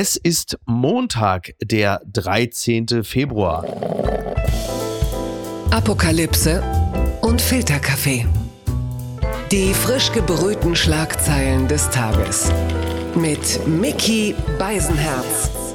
Es ist Montag, der 13. Februar. Apokalypse und Filterkaffee. Die frisch gebrühten Schlagzeilen des Tages. Mit Mickey Beisenherz.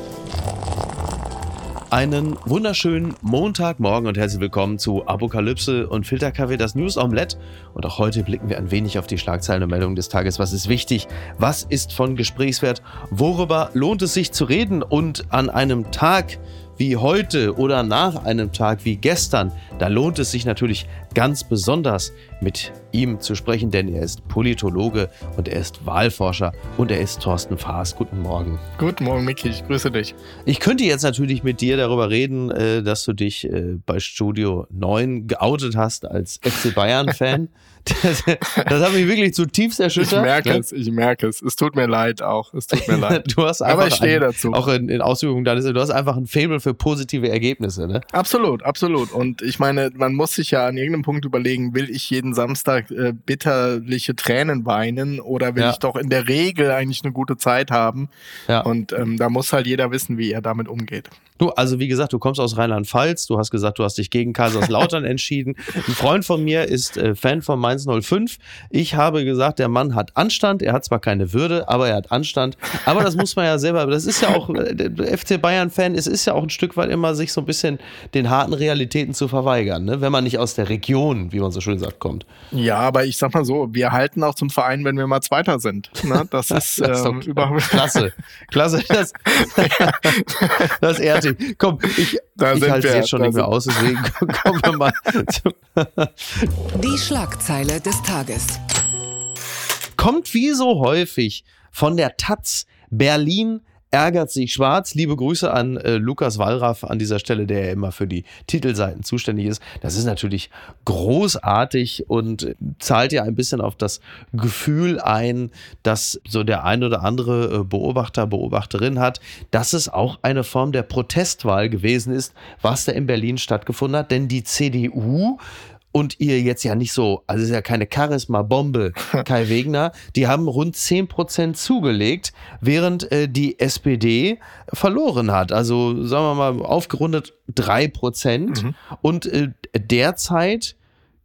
Einen wunderschönen Montagmorgen und herzlich willkommen zu Apokalypse und Filterkaffee, das News Omelette. Und auch heute blicken wir ein wenig auf die Schlagzeilen und Meldungen des Tages. Was ist wichtig? Was ist von Gesprächswert? Worüber lohnt es sich zu reden? Und an einem Tag wie heute oder nach einem Tag wie gestern, da lohnt es sich natürlich ganz besonders mit ihm zu sprechen, denn er ist Politologe und er ist Wahlforscher und er ist Thorsten Faas. Guten Morgen. Guten Morgen, Micky, ich grüße dich. Ich könnte jetzt natürlich mit dir darüber reden, äh, dass du dich äh, bei Studio 9 geoutet hast als FC Bayern-Fan. Das, das hat mich wirklich zutiefst erschüttert. Ich merke es, ich merke es. Es tut mir leid auch. Es tut mir leid. du hast Aber ich stehe dazu. Auch in, in Ausübung deines, du hast einfach ein Faible für positive Ergebnisse, ne? Absolut, absolut. Und ich meine, man muss sich ja an irgendeinem Punkt überlegen, will ich jeden Samstag äh, bitterliche Tränen weinen oder will Ja. ich doch in der Regel eigentlich eine gute Zeit haben? Ja. Und ähm, da muss halt jeder wissen, wie er damit umgeht. Du, also wie gesagt, du kommst aus Rheinland-Pfalz, du hast gesagt, du hast dich gegen Kaiserslautern entschieden. Ein Freund von mir ist äh, Fan von Mainz 05. Ich habe gesagt, der Mann hat Anstand, er hat zwar keine Würde, aber er hat Anstand. Aber das muss man ja selber, das ist ja auch, äh, FC Bayern-Fan, es ist ja auch ein Stück weit immer, sich so ein bisschen den harten Realitäten zu verweigern, ne? wenn man nicht aus der Region, wie man so schön sagt, kommt. Ja, aber ich sag mal so, wir halten auch zum Verein, wenn wir mal Zweiter sind. Ne? Das ist, Das ist ähm, überhaupt klasse. Klasse. Das, das ehrt dich. Komm, ich, Da ich halte es jetzt schon nicht mehr aus, deswegen kommen wir mal Die Schlagzeile des Tages. kommt wie so häufig von der Taz Berlin ärgert sich schwarz. Liebe Grüße an äh, Lukas Wallraff an dieser Stelle, der ja immer für die Titelseiten zuständig ist. Das ist natürlich großartig und äh, zahlt ja ein bisschen auf das Gefühl ein, dass so der ein oder andere äh, Beobachter, Beobachterin hat, dass es auch eine Form der Protestwahl gewesen ist, was da in Berlin stattgefunden hat. Denn die CDU und ihr jetzt ja nicht so, also es ist ja keine Charisma-Bombe, Kai Wegner, die haben rund 10% zugelegt, während äh, die SPD verloren hat. Also sagen wir mal aufgerundet 3%. Und äh, derzeit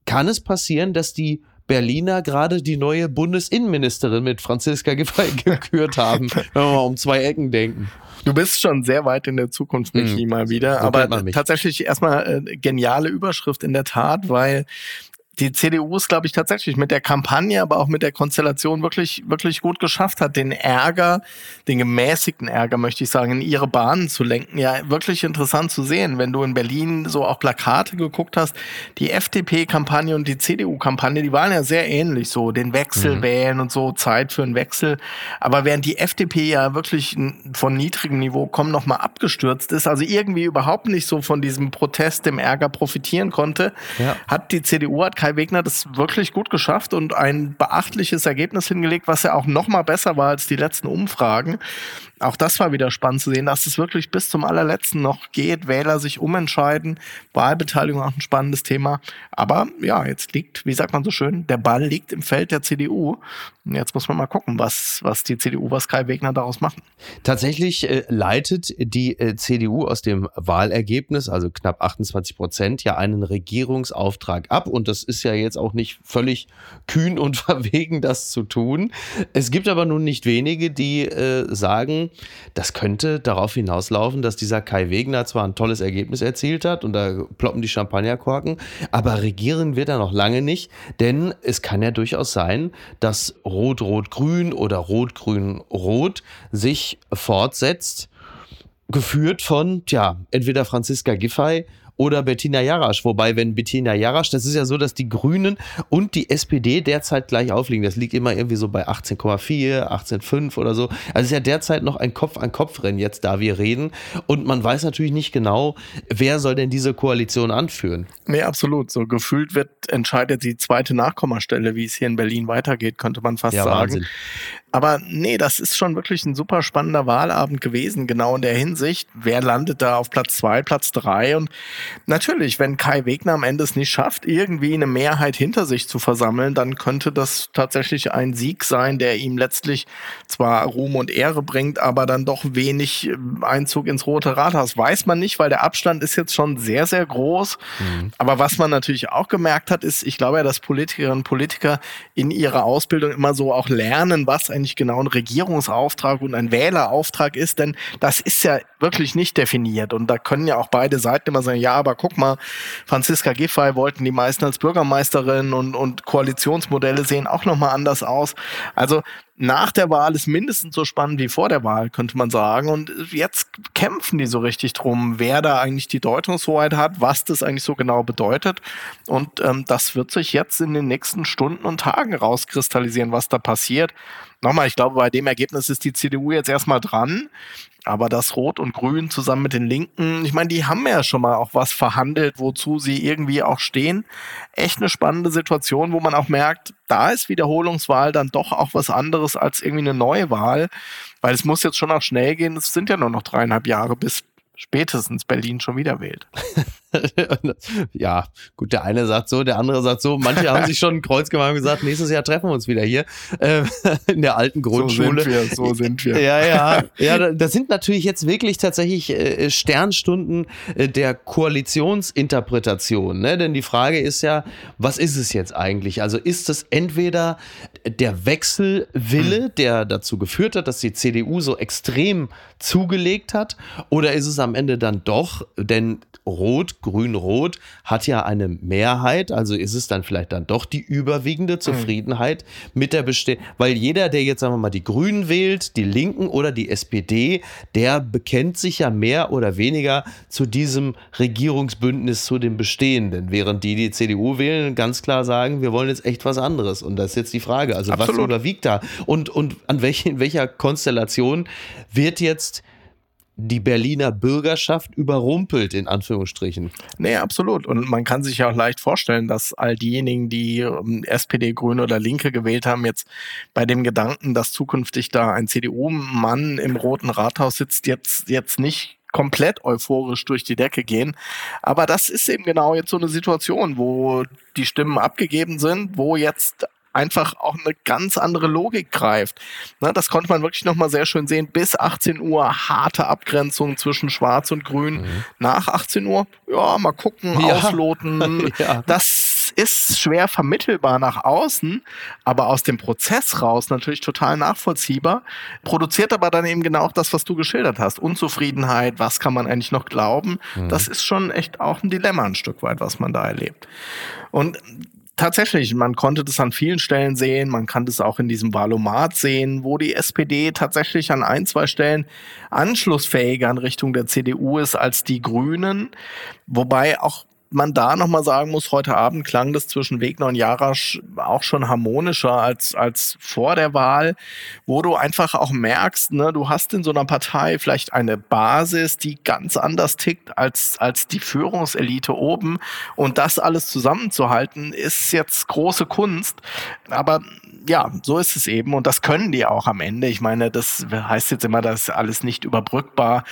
kann es passieren, dass die Berliner gerade die neue Bundesinnenministerin mit Franziska Giffey gekürt haben, wenn wir mal um zwei Ecken denken. Du bist schon sehr weit in der Zukunft, Michi, Mhm. mal wieder. So Aber tatsächlich erstmal äh, geniale Überschrift in der Tat, weil die CDU es, glaube ich, tatsächlich mit der Kampagne, aber auch mit der Konstellation wirklich, wirklich gut geschafft hat, den Ärger, den gemäßigten Ärger, möchte ich sagen, in ihre Bahnen zu lenken. Ja, wirklich interessant zu sehen, wenn du in Berlin so auch Plakate geguckt hast. Die FDP-Kampagne und die CDU-Kampagne, die waren ja sehr ähnlich so, den Wechsel wählen und so, Zeit für einen Wechsel. Aber während die FDP ja wirklich von niedrigem Niveau kommen noch mal abgestürzt ist, also irgendwie überhaupt nicht so von diesem Protest, dem Ärger profitieren konnte, Ja. hat die CDU, hat Kai Wegner das wirklich gut geschafft und ein beachtliches Ergebnis hingelegt, was ja auch noch mal besser war als die letzten Umfragen. Auch das war wieder spannend zu sehen, dass es wirklich bis zum allerletzten noch geht, Wähler sich umentscheiden, Wahlbeteiligung auch ein spannendes Thema. Aber ja, jetzt liegt, wie sagt man so schön, der Ball liegt im Feld der CDU. Und jetzt muss man mal gucken, was, was die CDU, was Kai Wegner daraus machen. Tatsächlich äh, leitet die äh, CDU aus dem Wahlergebnis, also knapp 28 Prozent, ja einen Regierungsauftrag ab. Und das ist ja jetzt auch nicht völlig kühn und verwegen, das zu tun. Es gibt aber nun nicht wenige, die äh, sagen, das könnte darauf hinauslaufen, dass dieser Kai Wegner zwar ein tolles Ergebnis erzielt hat und da ploppen die Champagnerkorken, aber regieren wird er noch lange nicht, denn es kann ja durchaus sein, dass Rot-Rot-Grün oder Rot-Grün-Rot sich fortsetzt, geführt von, tja, entweder Franziska Giffey oder Bettina Jarasch. Wobei, wenn Bettina Jarasch, das ist ja so, dass die Grünen und die SPD derzeit gleich aufliegen. Das liegt immer irgendwie so bei 18,4, 18,5 oder so. Also es ist ja derzeit noch ein Kopf-an-Kopf-Rennen jetzt, da wir reden. Und man weiß natürlich nicht genau, wer soll denn diese Koalition anführen. Nee, absolut. So gefühlt wird entscheidet die zweite Nachkommastelle, wie es hier in Berlin weitergeht, könnte man fast Ja, sagen. Wahnsinn. Aber nee, das ist schon wirklich ein super spannender Wahlabend gewesen, genau in der Hinsicht. Wer landet da auf Platz zwei, Platz drei? Und natürlich, wenn Kai Wegner am Ende es nicht schafft, irgendwie eine Mehrheit hinter sich zu versammeln, dann könnte das tatsächlich ein Sieg sein, der ihm letztlich zwar Ruhm und Ehre bringt, aber dann doch wenig äh, Einzug ins Rote Rathaus. Weiß man nicht, weil der Abstand ist jetzt schon sehr, sehr groß. Mhm. Aber was man natürlich auch gemerkt hat, ist, ich glaube ja, dass Politikerinnen und Politiker in ihrer Ausbildung immer so auch lernen, was eigentlich genau ein Regierungsauftrag und ein Wählerauftrag ist, denn das ist ja wirklich nicht definiert. Und da können ja auch beide Seiten immer sagen, ja, aber guck mal, Franziska Giffey wollten die meisten als Bürgermeisterin und, und Koalitionsmodelle sehen auch nochmal anders aus. Also nach der Wahl ist mindestens so spannend wie vor der Wahl, könnte man sagen. Und jetzt kämpfen die so richtig drum, wer da eigentlich die Deutungshoheit hat, was das eigentlich so genau bedeutet. Und ähm, das wird sich jetzt in den nächsten Stunden und Tagen rauskristallisieren, was da passiert. Nochmal, ich glaube, bei dem Ergebnis ist die CDU jetzt erstmal dran. Aber das Rot und Grün zusammen mit den Linken, ich meine, die haben ja schon mal auch was verhandelt, wozu sie irgendwie auch stehen. Echt eine spannende Situation, wo man auch merkt, da ist Wiederholungswahl dann doch auch was anderes als irgendwie eine neue Wahl, weil es muss jetzt schon auch schnell gehen. Es sind ja nur noch dreieinhalb Jahre, bis spätestens Berlin schon wieder wählt. ja, gut, der eine sagt so, der andere sagt so. Manche haben sich schon ein Kreuz gemacht und gesagt, nächstes Jahr treffen wir uns wieder hier äh, in der alten Grundschule. So sind wir, so sind wir. Ja, ja, ja. Das sind natürlich jetzt wirklich tatsächlich äh, Sternstunden äh, der Koalitionsinterpretation. Ne? Denn die Frage ist ja, was ist es jetzt eigentlich? Also ist es entweder der Wechselwille, hm. der dazu geführt hat, dass die CDU so extrem zugelegt hat, oder ist es am Ende dann doch, denn Rot, Grün-Rot hat ja eine Mehrheit, also ist es dann vielleicht dann doch die überwiegende hm. Zufriedenheit mhm. mit der Bestehung, weil jeder, der jetzt sagen wir mal die Grünen wählt, die Linken oder die SPD, der bekennt sich ja mehr oder weniger zu diesem Regierungsbündnis, zu dem Bestehenden, während die die CDU wählen, ganz klar sagen, wir wollen jetzt echt was anderes und das ist jetzt die Frage, also Absolut. was überwiegt da und, und an welche, in welcher Konstellation wird jetzt die Berliner Bürgerschaft überrumpelt, in Anführungsstrichen. Nee, absolut. Und man kann sich ja auch leicht vorstellen, dass all diejenigen, die ähm, SPD, Grüne oder Linke gewählt haben, jetzt bei dem Gedanken, dass zukünftig da ein CDU-Mann im Roten Rathaus sitzt, jetzt, jetzt nicht komplett euphorisch durch die Decke gehen. Aber das ist eben genau jetzt so eine Situation, wo die Stimmen abgegeben sind, wo jetzt einfach auch eine ganz andere Logik greift. Na, das konnte man wirklich nochmal sehr schön sehen. Bis 18 Uhr harte Abgrenzung zwischen Schwarz und Grün. Mhm. Nach 18 Uhr, ja, mal gucken, ja. ausloten. ja. Das ist schwer vermittelbar nach außen, aber aus dem Prozess raus natürlich total nachvollziehbar. Produziert aber dann eben genau das, was du geschildert hast. Unzufriedenheit, was kann man eigentlich noch glauben? Mhm. Das ist schon echt auch ein Dilemma ein Stück weit, was man da erlebt. Und tatsächlich, man konnte das an vielen Stellen sehen, man kann das auch in diesem Valomat sehen, wo die SPD tatsächlich an ein, zwei Stellen anschlussfähiger in Richtung der CDU ist als die Grünen, wobei auch man da nochmal sagen muss, heute Abend klang das zwischen Wegner und Jarasch auch schon harmonischer als, als vor der Wahl, wo du einfach auch merkst, ne, du hast in so einer Partei vielleicht eine Basis, die ganz anders tickt als, als die Führungselite oben. Und das alles zusammenzuhalten, ist jetzt große Kunst. Aber ja, so ist es eben. Und das können die auch am Ende. Ich meine, das heißt jetzt immer, das ist alles nicht überbrückbar.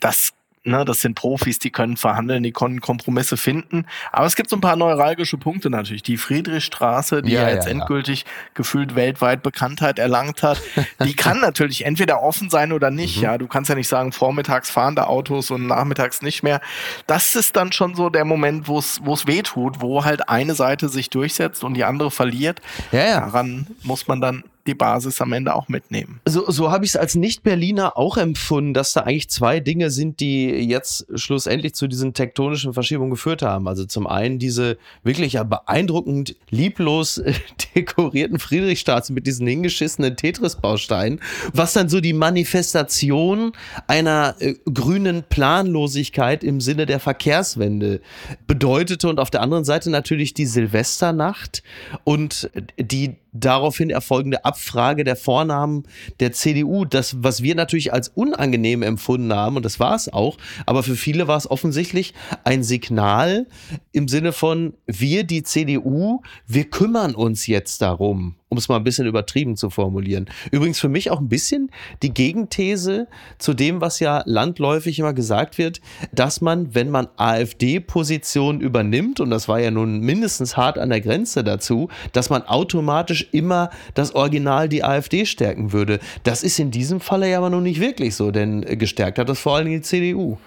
Das Ne, das sind Profis, die können verhandeln, die können Kompromisse finden. Aber es gibt so ein paar neuralgische Punkte natürlich. Die Friedrichstraße, die ja, ja jetzt ja, endgültig ja. gefühlt weltweit Bekanntheit erlangt hat, die kann natürlich entweder offen sein oder nicht. Mhm. Ja, du kannst ja nicht sagen, vormittags fahren da Autos und nachmittags nicht mehr. Das ist dann schon so der Moment, wo es wo es weh tut, wo halt eine Seite sich durchsetzt und die andere verliert. Ja, ja. Daran muss man dann die Basis am Ende auch mitnehmen. So, so habe ich es als Nicht-Berliner auch empfunden, dass da eigentlich zwei Dinge sind, die jetzt schlussendlich zu diesen tektonischen Verschiebungen geführt haben. Also zum einen diese wirklich ja beeindruckend lieblos dekorierten Friedrichstaaten mit diesen hingeschissenen Tetris-Bausteinen, was dann so die Manifestation einer äh, grünen Planlosigkeit im Sinne der Verkehrswende bedeutete und auf der anderen Seite natürlich die Silvesternacht und die daraufhin erfolgende Abfrage der Vornamen der CDU. Das, was wir natürlich als unangenehm empfunden haben, und das war es auch, aber für viele war es offensichtlich ein Signal im Sinne von, wir, die CDU, wir kümmern uns jetzt darum um es mal ein bisschen übertrieben zu formulieren. Übrigens für mich auch ein bisschen die Gegenthese zu dem, was ja landläufig immer gesagt wird, dass man, wenn man AfD-Position übernimmt, und das war ja nun mindestens hart an der Grenze dazu, dass man automatisch immer das Original die AfD stärken würde. Das ist in diesem Falle ja aber noch nicht wirklich so, denn gestärkt hat das vor allem die CDU.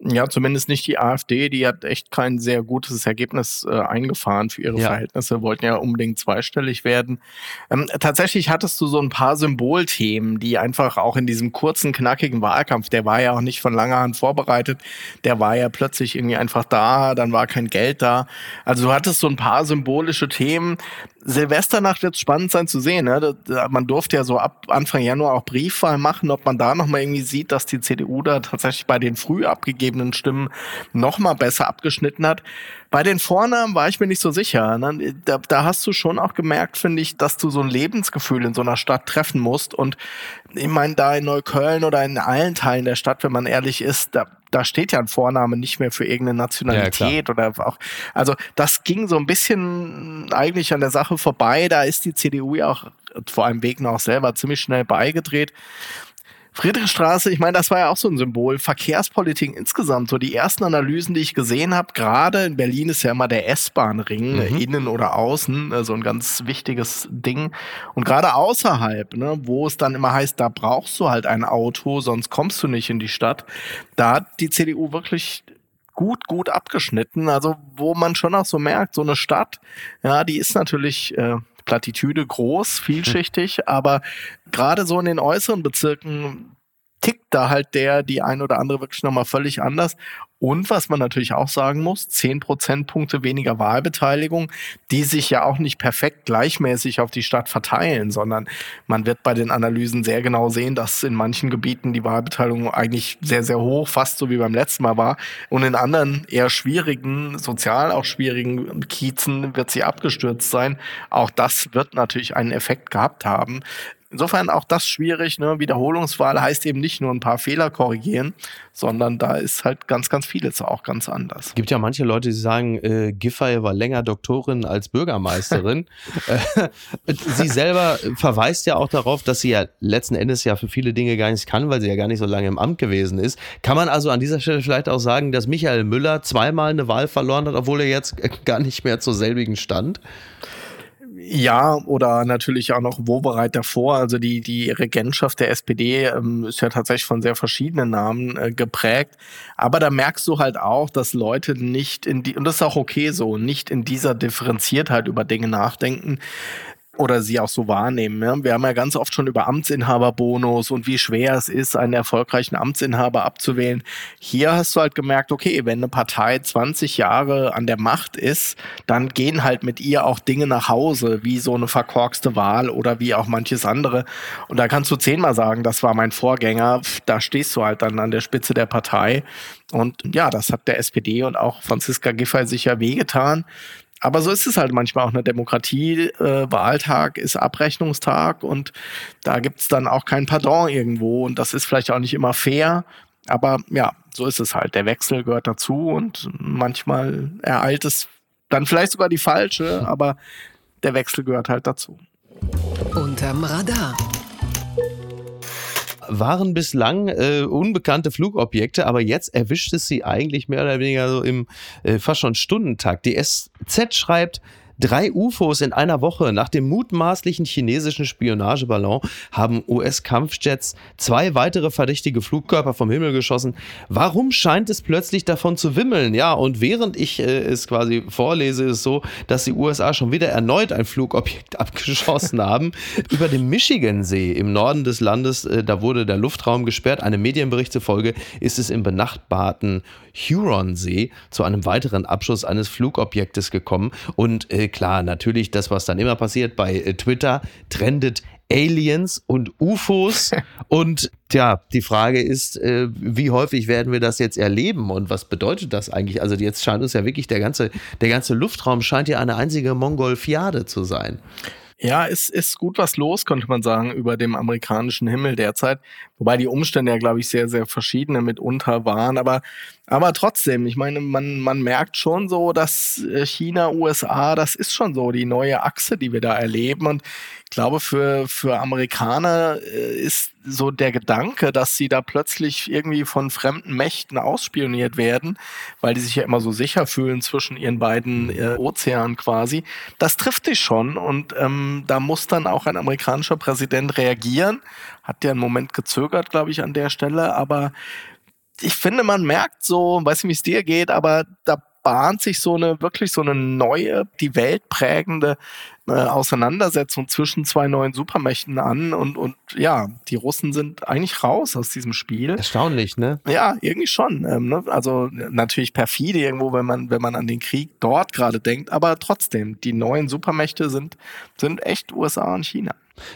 Ja, zumindest nicht die AfD, die hat echt kein sehr gutes Ergebnis äh, eingefahren für ihre ja. Verhältnisse, wollten ja unbedingt zweistellig werden. Ähm, tatsächlich hattest du so ein paar Symbolthemen, die einfach auch in diesem kurzen, knackigen Wahlkampf, der war ja auch nicht von langer Hand vorbereitet, der war ja plötzlich irgendwie einfach da, dann war kein Geld da. Also du hattest so ein paar symbolische Themen, Silvesternacht wird spannend sein zu sehen. Ne? Man durfte ja so ab Anfang Januar auch Briefwahl machen, ob man da nochmal irgendwie sieht, dass die CDU da tatsächlich bei den früh abgegebenen Stimmen nochmal besser abgeschnitten hat. Bei den Vornamen war ich mir nicht so sicher. Ne? Da, da hast du schon auch gemerkt, finde ich, dass du so ein Lebensgefühl in so einer Stadt treffen musst. Und ich meine, da in Neukölln oder in allen Teilen der Stadt, wenn man ehrlich ist, da, da steht ja ein Vorname nicht mehr für irgendeine Nationalität ja, oder auch. Also das ging so ein bisschen eigentlich an der Sache vorbei. Da ist die CDU ja auch vor allem Wegner auch selber ziemlich schnell beigedreht. Friedrichstraße, ich meine, das war ja auch so ein Symbol. Verkehrspolitik insgesamt, so die ersten Analysen, die ich gesehen habe, gerade in Berlin ist ja immer der S-Bahn-Ring, mhm. innen oder außen, so also ein ganz wichtiges Ding. Und gerade außerhalb, ne, wo es dann immer heißt, da brauchst du halt ein Auto, sonst kommst du nicht in die Stadt, da hat die CDU wirklich gut, gut abgeschnitten. Also wo man schon auch so merkt, so eine Stadt, ja, die ist natürlich äh, Plattitüde groß, vielschichtig, hm. aber gerade so in den äußeren Bezirken tickt da halt der, die ein oder andere wirklich nochmal völlig anders. Und was man natürlich auch sagen muss, zehn Prozentpunkte weniger Wahlbeteiligung, die sich ja auch nicht perfekt gleichmäßig auf die Stadt verteilen, sondern man wird bei den Analysen sehr genau sehen, dass in manchen Gebieten die Wahlbeteiligung eigentlich sehr, sehr hoch, fast so wie beim letzten Mal war. Und in anderen eher schwierigen, sozial auch schwierigen Kiezen wird sie abgestürzt sein. Auch das wird natürlich einen Effekt gehabt haben. Insofern auch das schwierig. Ne? Wiederholungswahl heißt eben nicht nur ein paar Fehler korrigieren, sondern da ist halt ganz, ganz vieles auch ganz anders. Es gibt ja manche Leute, die sagen, äh, Giffey war länger Doktorin als Bürgermeisterin. Äh, sie selber verweist ja auch darauf, dass sie ja letzten Endes ja für viele Dinge gar nicht kann, weil sie ja gar nicht so lange im Amt gewesen ist. Kann man also an dieser Stelle vielleicht auch sagen, dass Michael Müller zweimal eine Wahl verloren hat, obwohl er jetzt gar nicht mehr zur selbigen stand? Ja, oder natürlich auch noch Wobereit davor. Also die, die Regentschaft der SPD ähm, ist ja tatsächlich von sehr verschiedenen Namen äh, geprägt. Aber da merkst du halt auch, dass Leute nicht in die, und das ist auch okay so, nicht in dieser Differenziertheit über Dinge nachdenken oder sie auch so wahrnehmen. Ja? Wir haben ja ganz oft schon über Amtsinhaberbonus und wie schwer es ist, einen erfolgreichen Amtsinhaber abzuwählen. Hier hast du halt gemerkt, okay, wenn eine Partei 20 Jahre an der Macht ist, dann gehen halt mit ihr auch Dinge nach Hause, wie so eine verkorkste Wahl oder wie auch manches andere. Und da kannst du zehnmal sagen, das war mein Vorgänger, da stehst du halt dann an der Spitze der Partei. Und ja, das hat der SPD und auch Franziska Giffey sicher wehgetan aber so ist es halt manchmal auch eine Demokratie. Äh, Wahltag ist Abrechnungstag und da gibt es dann auch kein Pardon irgendwo und das ist vielleicht auch nicht immer fair. Aber ja, so ist es halt. Der Wechsel gehört dazu und manchmal ereilt es dann vielleicht sogar die falsche, aber der Wechsel gehört halt dazu. Unterm Radar waren bislang äh, unbekannte Flugobjekte, aber jetzt erwischt es sie eigentlich mehr oder weniger so im äh, fast schon Stundentakt. Die SZ schreibt, Drei UFOs in einer Woche nach dem mutmaßlichen chinesischen Spionageballon haben US-Kampfjets zwei weitere verdächtige Flugkörper vom Himmel geschossen. Warum scheint es plötzlich davon zu wimmeln? Ja, und während ich äh, es quasi vorlese, ist es so, dass die USA schon wieder erneut ein Flugobjekt abgeschossen haben. Über dem Michigansee im Norden des Landes, äh, da wurde der Luftraum gesperrt. Eine Medienbericht zufolge ist es im benachbarten Huronsee zu einem weiteren Abschuss eines Flugobjektes gekommen. Und äh, klar, natürlich das, was dann immer passiert bei äh, Twitter, trendet Aliens und UFOs. und ja, die Frage ist, äh, wie häufig werden wir das jetzt erleben und was bedeutet das eigentlich? Also jetzt scheint uns ja wirklich der ganze, der ganze Luftraum scheint ja eine einzige Mongolfiade zu sein. Ja, es ist gut was los, könnte man sagen, über dem amerikanischen Himmel derzeit. Wobei die Umstände ja, glaube ich, sehr, sehr verschiedene mitunter waren. Aber, aber trotzdem, ich meine, man, man merkt schon so, dass äh, China, USA, das ist schon so die neue Achse, die wir da erleben. Und ich glaube, für, für Amerikaner äh, ist so der Gedanke, dass sie da plötzlich irgendwie von fremden Mächten ausspioniert werden, weil die sich ja immer so sicher fühlen zwischen ihren beiden äh, Ozeanen quasi. Das trifft dich schon und ähm, da muss dann auch ein amerikanischer Präsident reagieren. Hat ja einen Moment gezögert, glaube ich, an der Stelle, aber ich finde, man merkt so, weiß nicht, wie es dir geht, aber da bahnt sich so eine wirklich so eine neue, die Welt prägende äh, Auseinandersetzung zwischen zwei neuen Supermächten an und, und ja, die Russen sind eigentlich raus aus diesem Spiel. Erstaunlich, ne? Ja, irgendwie schon. Ähm, ne? Also natürlich perfide irgendwo, wenn man, wenn man an den Krieg dort gerade denkt, aber trotzdem, die neuen Supermächte sind, sind echt USA und China.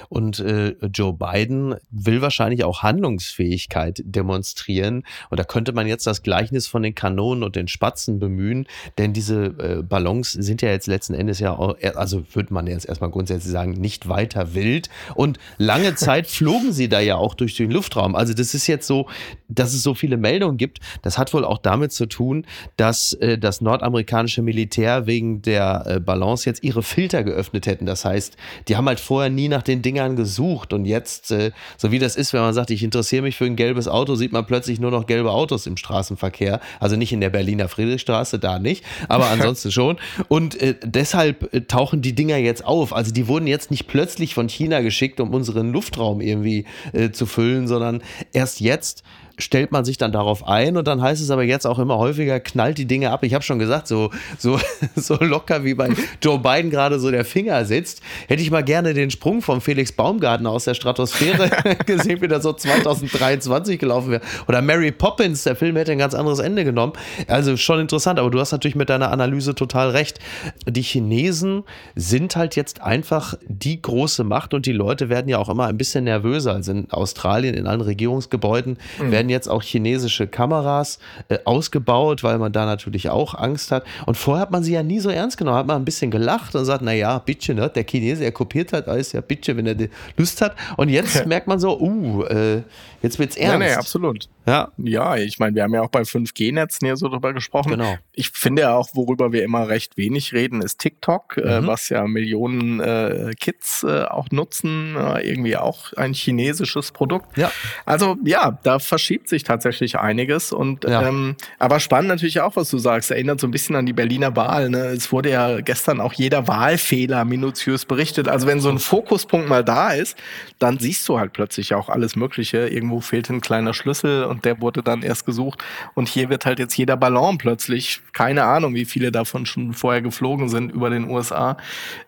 Und äh, Joe Biden will wahrscheinlich auch Handlungsfähigkeit demonstrieren. Und da könnte man jetzt das Gleichnis von den Kanonen und den Spatzen bemühen, denn diese äh, Ballons sind ja jetzt letzten Endes ja, auch, also würde man jetzt erstmal grundsätzlich sagen, nicht weiter wild. Und lange Zeit flogen sie da ja auch durch den Luftraum. Also das ist jetzt so, dass es so viele Meldungen gibt. Das hat wohl auch damit zu tun, dass äh, das nordamerikanische Militär wegen der äh, Ballons jetzt ihre Filter geöffnet hätten. Das heißt, die haben halt vorher nie nach den Dingern gesucht und jetzt, äh, so wie das ist, wenn man sagt, ich interessiere mich für ein gelbes Auto, sieht man plötzlich nur noch gelbe Autos im Straßenverkehr. Also nicht in der Berliner Friedrichstraße, da nicht, aber ansonsten schon. Und äh, deshalb äh, tauchen die Dinger jetzt auf. Also die wurden jetzt nicht plötzlich von China geschickt, um unseren Luftraum irgendwie äh, zu füllen, sondern erst jetzt stellt man sich dann darauf ein und dann heißt es aber jetzt auch immer häufiger, knallt die Dinge ab. Ich habe schon gesagt, so, so, so locker wie bei Joe Biden gerade so der Finger sitzt, hätte ich mal gerne den Sprung vom Felix Baumgarten aus der Stratosphäre gesehen, wie das so 2023 gelaufen wäre. Oder Mary Poppins, der Film hätte ein ganz anderes Ende genommen. Also schon interessant, aber du hast natürlich mit deiner Analyse total recht. Die Chinesen sind halt jetzt einfach die große Macht und die Leute werden ja auch immer ein bisschen nervöser. Also in Australien, in allen Regierungsgebäuden mhm. werden jetzt auch chinesische Kameras äh, ausgebaut, weil man da natürlich auch Angst hat. Und vorher hat man sie ja nie so ernst genommen, hat man ein bisschen gelacht und sagt, naja, bitte, ne? der Chinese, er kopiert halt alles, ja, bitte, wenn er Lust hat. Und jetzt merkt man so, uh, äh, jetzt wird's ernst. Nee, nee, absolut. Ja. Ja, ich meine, wir haben ja auch bei 5G-Netzen hier so drüber gesprochen. Genau. Ich finde ja auch, worüber wir immer recht wenig reden, ist TikTok, äh, mhm. äh, was ja Millionen äh, Kids äh, auch nutzen, äh, irgendwie auch ein chinesisches Produkt. Ja. Also ja, da verschiebt sich tatsächlich einiges. Und ja. ähm, aber spannend natürlich auch, was du sagst, erinnert so ein bisschen an die Berliner Wahl. Ne? Es wurde ja gestern auch jeder Wahlfehler minutiös berichtet. Also wenn so ein Fokuspunkt mal da ist, dann siehst du halt plötzlich auch alles Mögliche. Irgendwo fehlt ein kleiner Schlüssel und der wurde dann erst gesucht. Und hier wird halt jetzt jeder Ballon plötzlich, keine Ahnung, wie viele davon schon vorher geflogen sind über den USA.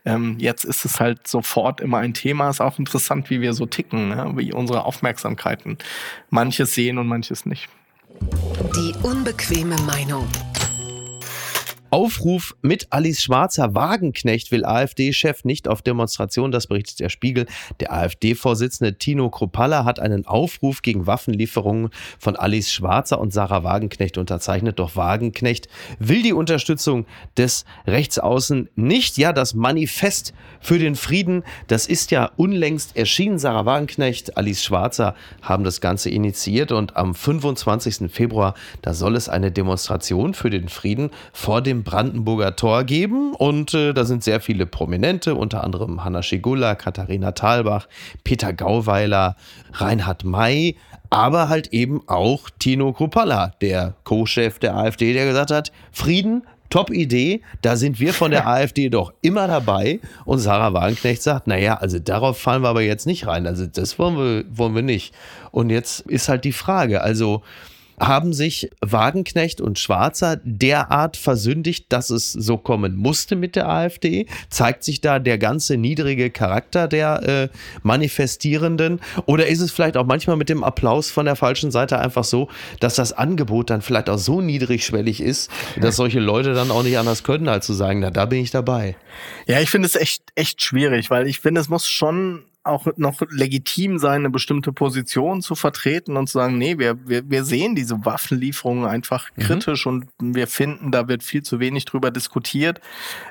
Ähm, jetzt ist es halt sofort immer ein Thema. Ist auch interessant, wie wir so ticken, ne? wie unsere Aufmerksamkeiten manches sehen und manches nicht. Die unbequeme Meinung. Aufruf mit Alice Schwarzer Wagenknecht will AfD-Chef nicht auf Demonstration, das berichtet der Spiegel. Der AfD-Vorsitzende Tino Kropalla hat einen Aufruf gegen Waffenlieferungen von Alice Schwarzer und Sarah Wagenknecht unterzeichnet. Doch Wagenknecht will die Unterstützung des Rechtsaußen nicht. Ja, das Manifest für den Frieden, das ist ja unlängst erschienen. Sarah Wagenknecht, Alice Schwarzer haben das Ganze initiiert und am 25. Februar, da soll es eine Demonstration für den Frieden vor dem Brandenburger Tor geben. Und äh, da sind sehr viele Prominente, unter anderem Hanna Schigula, Katharina Thalbach, Peter Gauweiler, Reinhard May, aber halt eben auch Tino Kruppalla, der Co-Chef der AfD, der gesagt hat, Frieden, Top-Idee, da sind wir von der AfD doch immer dabei. Und Sarah Wagenknecht sagt, naja, also darauf fallen wir aber jetzt nicht rein. Also das wollen wir, wollen wir nicht. Und jetzt ist halt die Frage, also haben sich Wagenknecht und Schwarzer derart versündigt, dass es so kommen musste mit der AfD? Zeigt sich da der ganze niedrige Charakter der äh, Manifestierenden? Oder ist es vielleicht auch manchmal mit dem Applaus von der falschen Seite einfach so, dass das Angebot dann vielleicht auch so niedrigschwellig ist, dass solche Leute dann auch nicht anders können, als zu sagen, na, da bin ich dabei? Ja, ich finde es echt, echt schwierig, weil ich finde, es muss schon auch noch legitim sein, eine bestimmte Position zu vertreten und zu sagen, nee, wir, wir, wir sehen diese Waffenlieferungen einfach mhm. kritisch und wir finden, da wird viel zu wenig drüber diskutiert.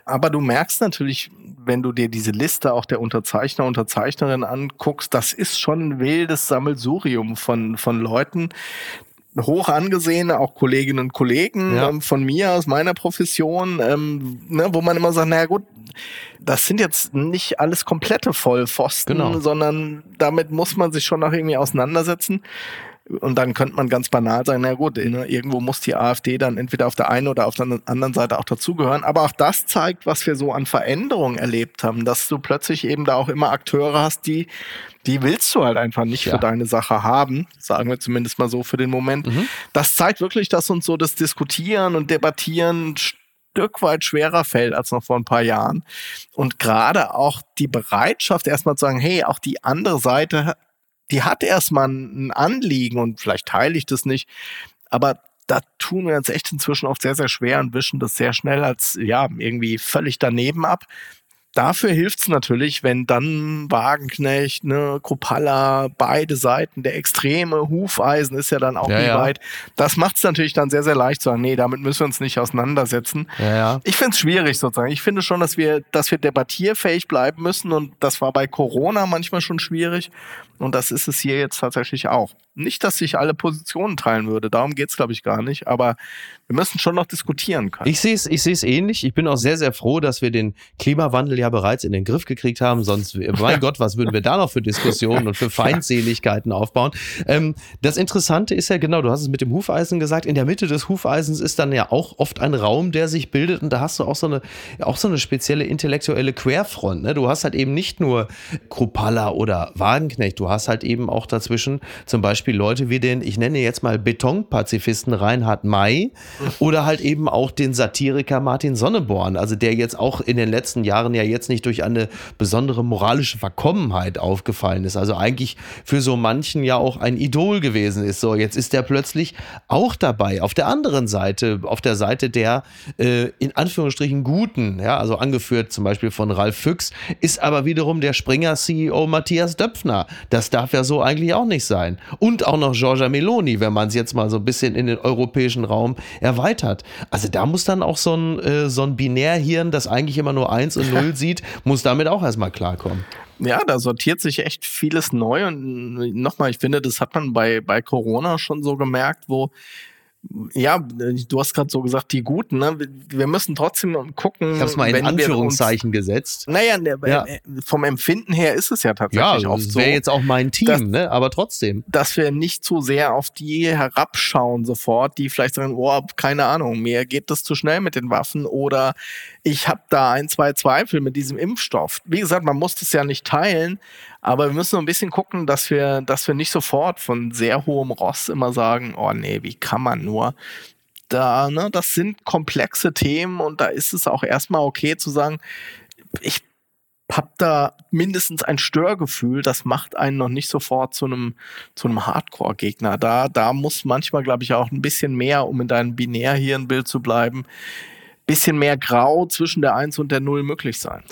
Aber du merkst natürlich, wenn du dir diese Liste auch der Unterzeichner, Unterzeichnerin anguckst, das ist schon ein wildes Sammelsurium von, von Leuten, hoch angesehene, auch Kolleginnen und Kollegen ja. ähm, von mir aus meiner Profession, ähm, ne, wo man immer sagt, naja gut, das sind jetzt nicht alles komplette Vollpfosten, genau. sondern damit muss man sich schon noch irgendwie auseinandersetzen. Und dann könnte man ganz banal sagen, na gut, ne, irgendwo muss die AfD dann entweder auf der einen oder auf der anderen Seite auch dazugehören. Aber auch das zeigt, was wir so an Veränderungen erlebt haben, dass du plötzlich eben da auch immer Akteure hast, die, die willst du halt einfach nicht ja. für deine Sache haben. Sagen wir zumindest mal so für den Moment. Mhm. Das zeigt wirklich, dass uns so das Diskutieren und Debattieren Stück weit schwerer fällt als noch vor ein paar Jahren. Und gerade auch die Bereitschaft, erstmal zu sagen, hey, auch die andere Seite die hat erstmal ein Anliegen und vielleicht teile ich das nicht, aber da tun wir uns echt inzwischen oft sehr, sehr schwer und wischen das sehr schnell als, ja, irgendwie völlig daneben ab. Dafür hilft es natürlich, wenn dann Wagenknecht, ne, Kropalla, beide Seiten, der extreme Hufeisen ist ja dann auch ja, nie ja. weit. Das macht es natürlich dann sehr, sehr leicht zu sagen, nee, damit müssen wir uns nicht auseinandersetzen. Ja, ja. Ich finde es schwierig sozusagen. Ich finde schon, dass wir, dass wir debattierfähig bleiben müssen und das war bei Corona manchmal schon schwierig und das ist es hier jetzt tatsächlich auch. Nicht, dass ich alle Positionen teilen würde, darum geht es, glaube ich, gar nicht, aber wir müssen schon noch diskutieren können. Ich sehe es ich seh's ähnlich. Ich bin auch sehr, sehr froh, dass wir den Klimawandel ja bereits in den Griff gekriegt haben. Sonst, mein Gott, was würden wir da noch für Diskussionen und für Feindseligkeiten aufbauen? Ähm, das Interessante ist ja genau, du hast es mit dem Hufeisen gesagt, in der Mitte des Hufeisens ist dann ja auch oft ein Raum, der sich bildet und da hast du auch so eine, auch so eine spezielle intellektuelle Querfront. Ne? Du hast halt eben nicht nur Kruppalla oder Wagenknecht, du hast halt eben auch dazwischen zum Beispiel Beispiel Leute wie den, ich nenne jetzt mal Betonpazifisten Reinhard May oder halt eben auch den Satiriker Martin Sonneborn, also der jetzt auch in den letzten Jahren ja jetzt nicht durch eine besondere moralische Verkommenheit aufgefallen ist. Also eigentlich für so manchen ja auch ein Idol gewesen ist. So, jetzt ist der plötzlich auch dabei. Auf der anderen Seite, auf der Seite der äh, in Anführungsstrichen Guten, ja, also angeführt zum Beispiel von Ralf Füchs, ist aber wiederum der Springer-CEO Matthias Döpfner. Das darf ja so eigentlich auch nicht sein. Und und auch noch Giorgia Meloni, wenn man es jetzt mal so ein bisschen in den europäischen Raum erweitert. Also da muss dann auch so ein, äh, so ein Binärhirn, das eigentlich immer nur eins und null sieht, muss damit auch erstmal klarkommen. Ja, da sortiert sich echt vieles neu und nochmal, ich finde, das hat man bei, bei Corona schon so gemerkt, wo ja, du hast gerade so gesagt, die Guten, ne? Wir müssen trotzdem gucken. Ich habe es mal in Anführungszeichen uns, gesetzt. Naja, ne, ja. Äh, vom Empfinden her ist es ja tatsächlich ja, oft so. Ja, wäre jetzt auch mein Team, dass, ne? aber trotzdem. Dass wir nicht zu sehr auf die herabschauen sofort, die vielleicht sagen, oh, keine Ahnung, mir geht das zu schnell mit den Waffen oder ich habe da ein, zwei Zweifel mit diesem Impfstoff. Wie gesagt, man muss das ja nicht teilen, aber wir müssen so ein bisschen gucken, dass wir, dass wir nicht sofort von sehr hohem Ross immer sagen, oh nee, wie kann man nur? Da, ne, das sind komplexe Themen und da ist es auch erstmal okay zu sagen, ich habe da mindestens ein Störgefühl, das macht einen noch nicht sofort zu einem zu einem Hardcore-Gegner. Da da muss manchmal, glaube ich, auch ein bisschen mehr, um in deinem Binärhirnbild zu bleiben, bisschen mehr Grau zwischen der Eins und der Null möglich sein.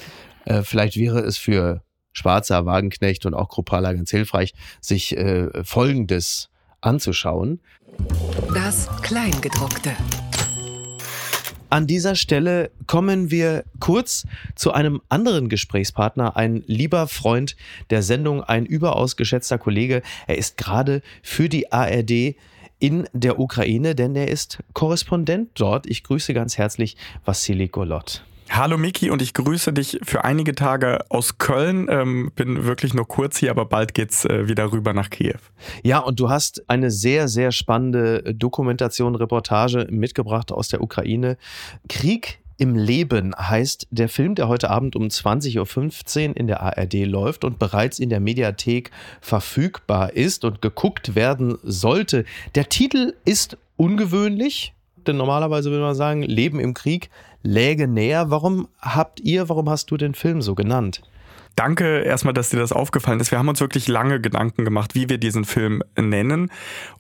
Äh, vielleicht wäre es für Schwarzer, Wagenknecht und auch Kruppala ganz hilfreich, sich äh, Folgendes anzuschauen. Das Kleingedruckte. An dieser Stelle kommen wir kurz zu einem anderen Gesprächspartner, ein lieber Freund der Sendung, ein überaus geschätzter Kollege. Er ist gerade für die ARD in der Ukraine, denn er ist Korrespondent dort. Ich grüße ganz herzlich Vassili Golot. Hallo Miki und ich grüße dich für einige Tage aus Köln. Ähm, bin wirklich nur kurz hier, aber bald geht's äh, wieder rüber nach Kiew. Ja, und du hast eine sehr, sehr spannende Dokumentation, Reportage mitgebracht aus der Ukraine. Krieg im Leben heißt der Film, der heute Abend um 20.15 Uhr in der ARD läuft und bereits in der Mediathek verfügbar ist und geguckt werden sollte. Der Titel ist ungewöhnlich, denn normalerweise würde man sagen, Leben im Krieg läge näher. Warum habt ihr, warum hast du den Film so genannt? Danke erstmal, dass dir das aufgefallen ist. Wir haben uns wirklich lange Gedanken gemacht, wie wir diesen Film nennen.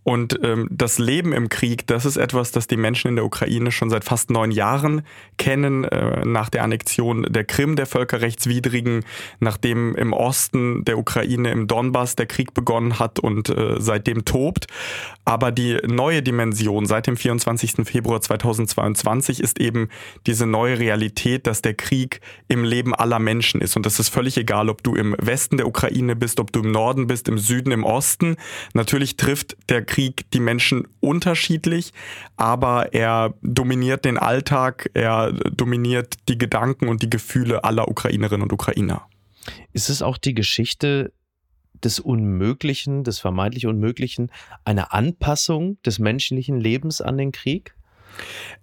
Und ähm, das Leben im Krieg, das ist etwas, das die Menschen in der Ukraine schon seit fast neun Jahren kennen, äh, nach der Annexion der Krim, der völkerrechtswidrigen, nachdem im Osten der Ukraine, im Donbass, der Krieg begonnen hat und äh, seitdem tobt. Aber die neue Dimension seit dem 24. Februar 2022 ist eben diese neue Realität, dass der Krieg im Leben aller Menschen ist. Und das ist völlig egal, ob du im Westen der Ukraine bist, ob du im Norden bist, im Süden, im Osten. Natürlich trifft der Krieg die Menschen unterschiedlich, aber er dominiert den Alltag, er dominiert die Gedanken und die Gefühle aller Ukrainerinnen und Ukrainer. Ist es auch die Geschichte des Unmöglichen, des vermeintlich Unmöglichen, eine Anpassung des menschlichen Lebens an den Krieg?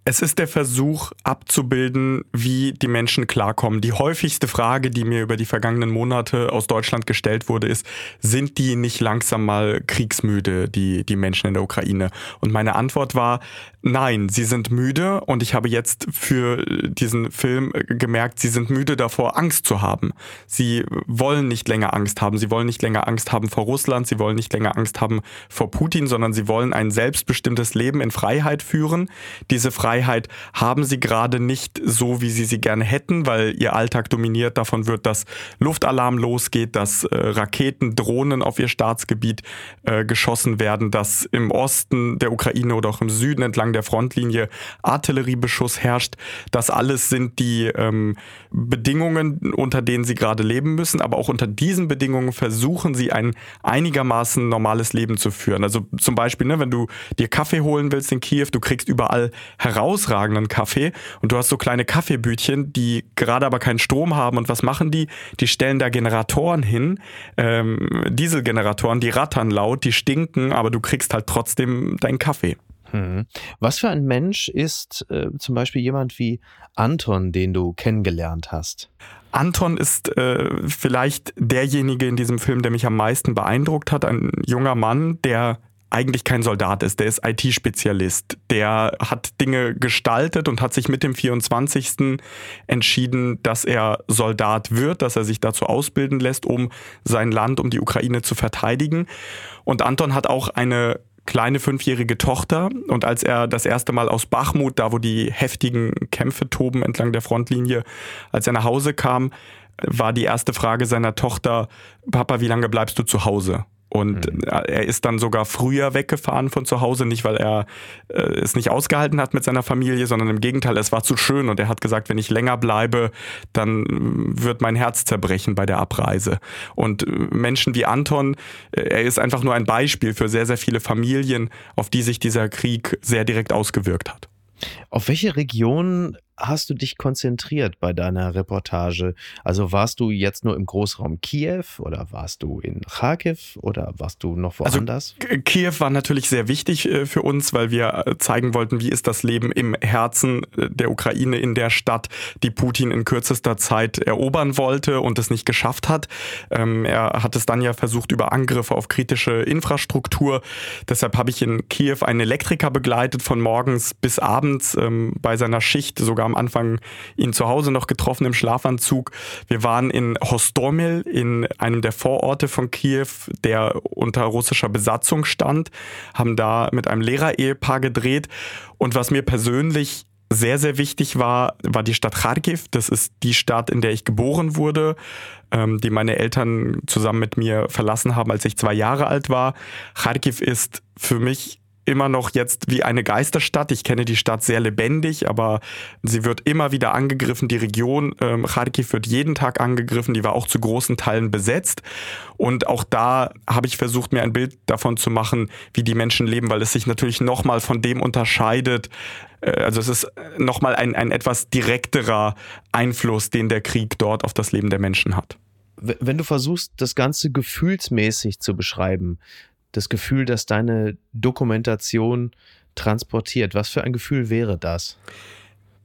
Es ist der Versuch abzubilden, wie die Menschen klarkommen. Die häufigste Frage, die mir über die vergangenen Monate aus Deutschland gestellt wurde, ist, sind die nicht langsam mal kriegsmüde, die, die Menschen in der Ukraine? Und meine Antwort war, nein, sie sind müde und ich habe jetzt für diesen Film gemerkt, sie sind müde davor, Angst zu haben. Sie wollen nicht länger Angst haben. Sie wollen nicht länger Angst haben vor Russland. Sie wollen nicht länger Angst haben vor Putin, sondern sie wollen ein selbstbestimmtes Leben in Freiheit führen. Diese Freiheit haben sie gerade nicht so, wie sie sie gerne hätten, weil ihr Alltag dominiert davon wird, dass Luftalarm losgeht, dass äh, Raketen, Drohnen auf ihr Staatsgebiet äh, geschossen werden, dass im Osten der Ukraine oder auch im Süden entlang der Frontlinie Artilleriebeschuss herrscht. Das alles sind die ähm, Bedingungen, unter denen sie gerade leben müssen, aber auch unter diesen Bedingungen versuchen sie ein einigermaßen normales Leben zu führen. Also zum Beispiel, ne, wenn du dir Kaffee holen willst in Kiew, du kriegst überall herausragenden Kaffee und du hast so kleine Kaffeebütchen, die gerade aber keinen Strom haben und was machen die? Die stellen da Generatoren hin, ähm, Dieselgeneratoren, die rattern laut, die stinken, aber du kriegst halt trotzdem deinen Kaffee. Hm. Was für ein Mensch ist äh, zum Beispiel jemand wie Anton, den du kennengelernt hast? Anton ist äh, vielleicht derjenige in diesem Film, der mich am meisten beeindruckt hat. Ein junger Mann, der eigentlich kein Soldat ist, der ist IT-Spezialist. Der hat Dinge gestaltet und hat sich mit dem 24. entschieden, dass er Soldat wird, dass er sich dazu ausbilden lässt, um sein Land, um die Ukraine zu verteidigen. Und Anton hat auch eine kleine fünfjährige Tochter und als er das erste Mal aus Bachmut, da wo die heftigen Kämpfe toben entlang der Frontlinie, als er nach Hause kam, war die erste Frage seiner Tochter, Papa, wie lange bleibst du zu Hause? Und mhm. er ist dann sogar früher weggefahren von zu Hause, nicht weil er äh, es nicht ausgehalten hat mit seiner Familie, sondern im Gegenteil, es war zu schön und er hat gesagt, wenn ich länger bleibe, dann äh, wird mein Herz zerbrechen bei der Abreise. Und äh, Menschen wie Anton, äh, er ist einfach nur ein Beispiel für sehr, sehr viele Familien, auf die sich dieser Krieg sehr direkt ausgewirkt hat. Auf welche Region hast du dich konzentriert bei deiner Reportage? Also warst du jetzt nur im Großraum Kiew oder warst du in Kharkiv oder warst du noch also woanders? Also, Kiew war natürlich sehr wichtig äh, für uns, weil wir äh, zeigen wollten, wie ist das Leben im Herzen äh, der Ukraine in der Stadt, die Putin in kürzester Zeit erobern wollte und es nicht geschafft hat. Ähm, er hat es dann ja versucht über Angriffe auf kritische Infrastruktur. Deshalb habe ich in Kiew einen Elektriker begleitet von morgens bis abends ähm, bei seiner Schicht sogar am Anfang ihn zu Hause noch getroffen im Schlafanzug. Wir waren in Hostomel, in einem der Vororte von Kiew, der unter russischer Besatzung stand, haben da mit einem Lehrerehepaar gedreht. Und was mir persönlich sehr, sehr wichtig war, war die Stadt Kharkiv. Das ist die Stadt, in der ich geboren wurde, ähm, die meine Eltern zusammen mit mir verlassen haben, als ich zwei Jahre alt war. Kharkiv ist für mich immer noch jetzt wie eine Geisterstadt. Ich kenne die Stadt sehr lebendig, aber sie wird immer wieder angegriffen. Die Region ähm, Kharkiv wird jeden Tag angegriffen. Die war auch zu großen Teilen besetzt. Und auch da habe ich versucht, mir ein Bild davon zu machen, wie die Menschen leben, weil es sich natürlich nochmal von dem unterscheidet. Äh, also es ist nochmal ein, ein etwas direkterer Einfluss, den der Krieg dort auf das Leben der Menschen hat wenn du versuchst, das Ganze gefühlsmäßig zu beschreiben, das Gefühl, dass deine Dokumentation transportiert. Was für ein Gefühl wäre das?